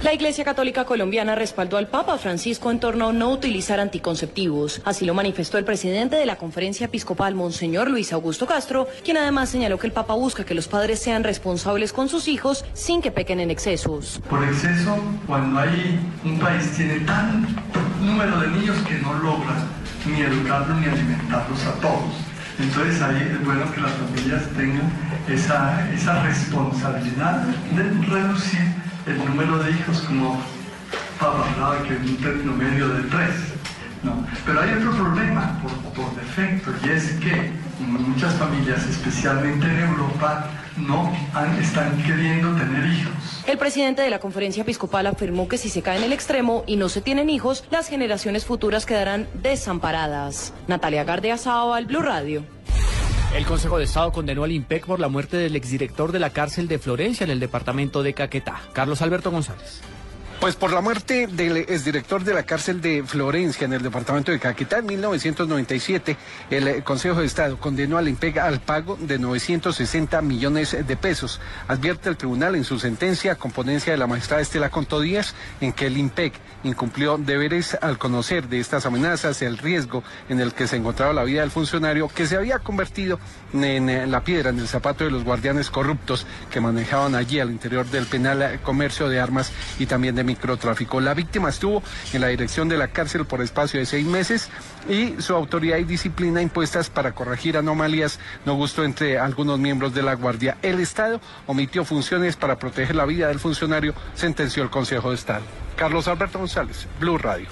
La Iglesia Católica Colombiana respaldó al Papa Francisco en torno a no utilizar anticonceptivos. Así lo manifestó el presidente de la Conferencia Episcopal, Monseñor Luis Augusto Castro, quien además señaló que el Papa busca que los padres sean responsables con sus hijos sin que pequen en excesos. Por exceso, cuando hay un país tiene tanto número de niños que no logra ni educarlos ni alimentarlos a todos. Entonces ahí es bueno que las familias tengan esa responsabilidad de reducir el número de hijos como hablaba que un término medio de tres. No. Pero hay otro problema por, defecto y es que muchas familias, especialmente en Europa, no están queriendo tener hijos. El presidente de la conferencia episcopal afirmó que si se cae en el extremo y no se tienen hijos, las generaciones futuras quedarán desamparadas. Natalia Gardea al Blue Radio. El Consejo de Estado condenó al IMPEC por la muerte del exdirector de la cárcel de Florencia en el departamento de Caquetá, Carlos Alberto González. Pues por la muerte del exdirector de la cárcel de Florencia en el departamento de Caquetá en 1997, el eh, Consejo de Estado condenó al IMPEG al pago de 960 millones de pesos. Advierte el tribunal en su sentencia con ponencia de la magistrada Estela Contodías en que el IMPEG incumplió deberes al conocer de estas amenazas, el riesgo en el que se encontraba la vida del funcionario que se había convertido en eh, la piedra en el zapato de los guardianes corruptos que manejaban allí al interior del penal eh, comercio de armas y también de microtráfico. La víctima estuvo en la dirección de la cárcel por espacio de seis meses y su autoridad y disciplina impuestas para corregir anomalías no gustó entre algunos miembros de la Guardia. El Estado omitió funciones para proteger la vida del funcionario, sentenció el Consejo de Estado. Carlos Alberto González, Blue Radio.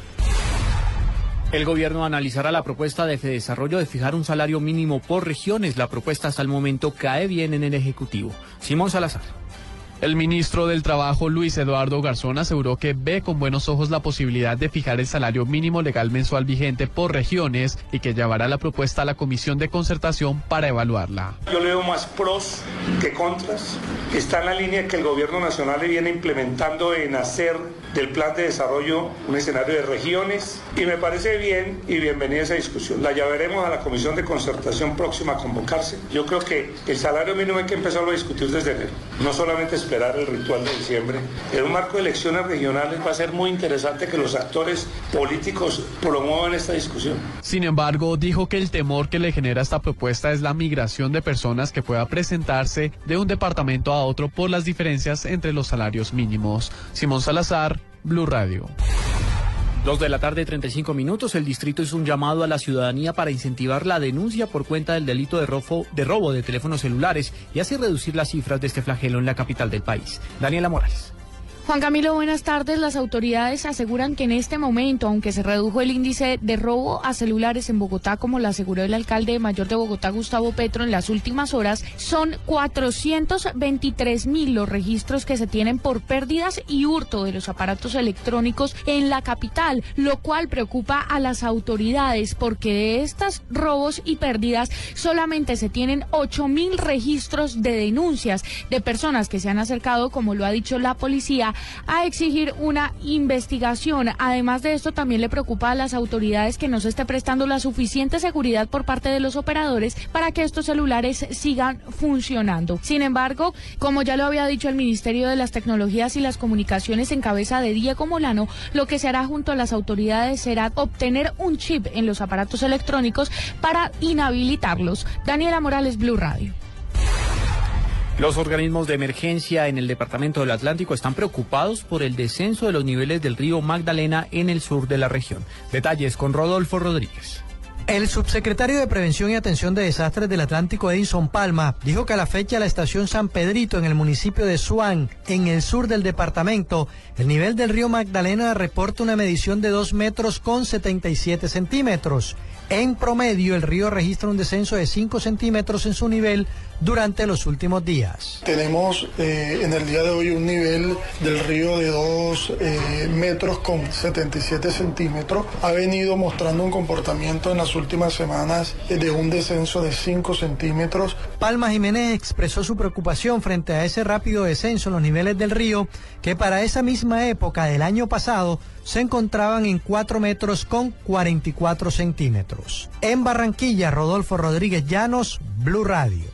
El gobierno analizará la propuesta de Desarrollo de fijar un salario mínimo por regiones. La propuesta hasta el momento cae bien en el Ejecutivo. Simón Salazar. El ministro del Trabajo, Luis Eduardo Garzón, aseguró que ve con buenos ojos la posibilidad de fijar el salario mínimo legal mensual vigente por regiones y que llevará la propuesta a la Comisión de Concertación para evaluarla. Yo leo más pros que contras. Está en la línea que el gobierno nacional viene implementando en hacer del plan de desarrollo un escenario de regiones y me parece bien y bienvenida esa discusión. La llevaremos a la Comisión de Concertación próxima a convocarse. Yo creo que el salario mínimo hay que empezarlo a discutir desde enero. No solamente esperar el ritual de diciembre. En un marco de elecciones regionales va a ser muy interesante que los actores políticos promuevan esta discusión. Sin embargo, dijo que el temor que le genera esta propuesta es la migración de personas que pueda presentarse de un departamento a otro por las diferencias entre los salarios mínimos. Simón Salazar, Blue Radio. Dos de la tarde, 35 minutos. El distrito hizo un llamado a la ciudadanía para incentivar la denuncia por cuenta del delito de robo, de robo de teléfonos celulares y así reducir las cifras de este flagelo en la capital del país. Daniela Morales. Juan Camilo, buenas tardes. Las autoridades aseguran que en este momento, aunque se redujo el índice de robo a celulares en Bogotá, como lo aseguró el alcalde mayor de Bogotá, Gustavo Petro, en las últimas horas, son 423 mil los registros que se tienen por pérdidas y hurto de los aparatos electrónicos en la capital, lo cual preocupa a las autoridades porque de estos robos y pérdidas solamente se tienen 8 mil registros de denuncias de personas que se han acercado, como lo ha dicho la policía, a exigir una investigación. Además de esto, también le preocupa a las autoridades que no se esté prestando la suficiente seguridad por parte de los operadores para que estos celulares sigan funcionando. Sin embargo, como ya lo había dicho el Ministerio de las Tecnologías y las Comunicaciones en cabeza de Diego Molano, lo que se hará junto a las autoridades será obtener un chip en los aparatos electrónicos para inhabilitarlos. Daniela Morales, Blue Radio. Los organismos de emergencia en el Departamento del Atlántico están preocupados por el descenso de los niveles del río Magdalena en el sur de la región. Detalles con Rodolfo Rodríguez. El subsecretario de Prevención y Atención de Desastres del Atlántico, Edison Palma, dijo que a la fecha la estación San Pedrito en el municipio de Suán, en el sur del departamento, el nivel del río Magdalena reporta una medición de 2 metros con 77 centímetros. En promedio, el río registra un descenso de 5 centímetros en su nivel durante los últimos días. Tenemos eh, en el día de hoy un nivel del río de 2 eh, metros con 77 centímetros. Ha venido mostrando un comportamiento en las últimas semanas de un descenso de 5 centímetros. Palma Jiménez expresó su preocupación frente a ese rápido descenso en los niveles del río que para esa misma época del año pasado se encontraban en 4 metros con 44 centímetros. En Barranquilla, Rodolfo Rodríguez Llanos, Blue Radio.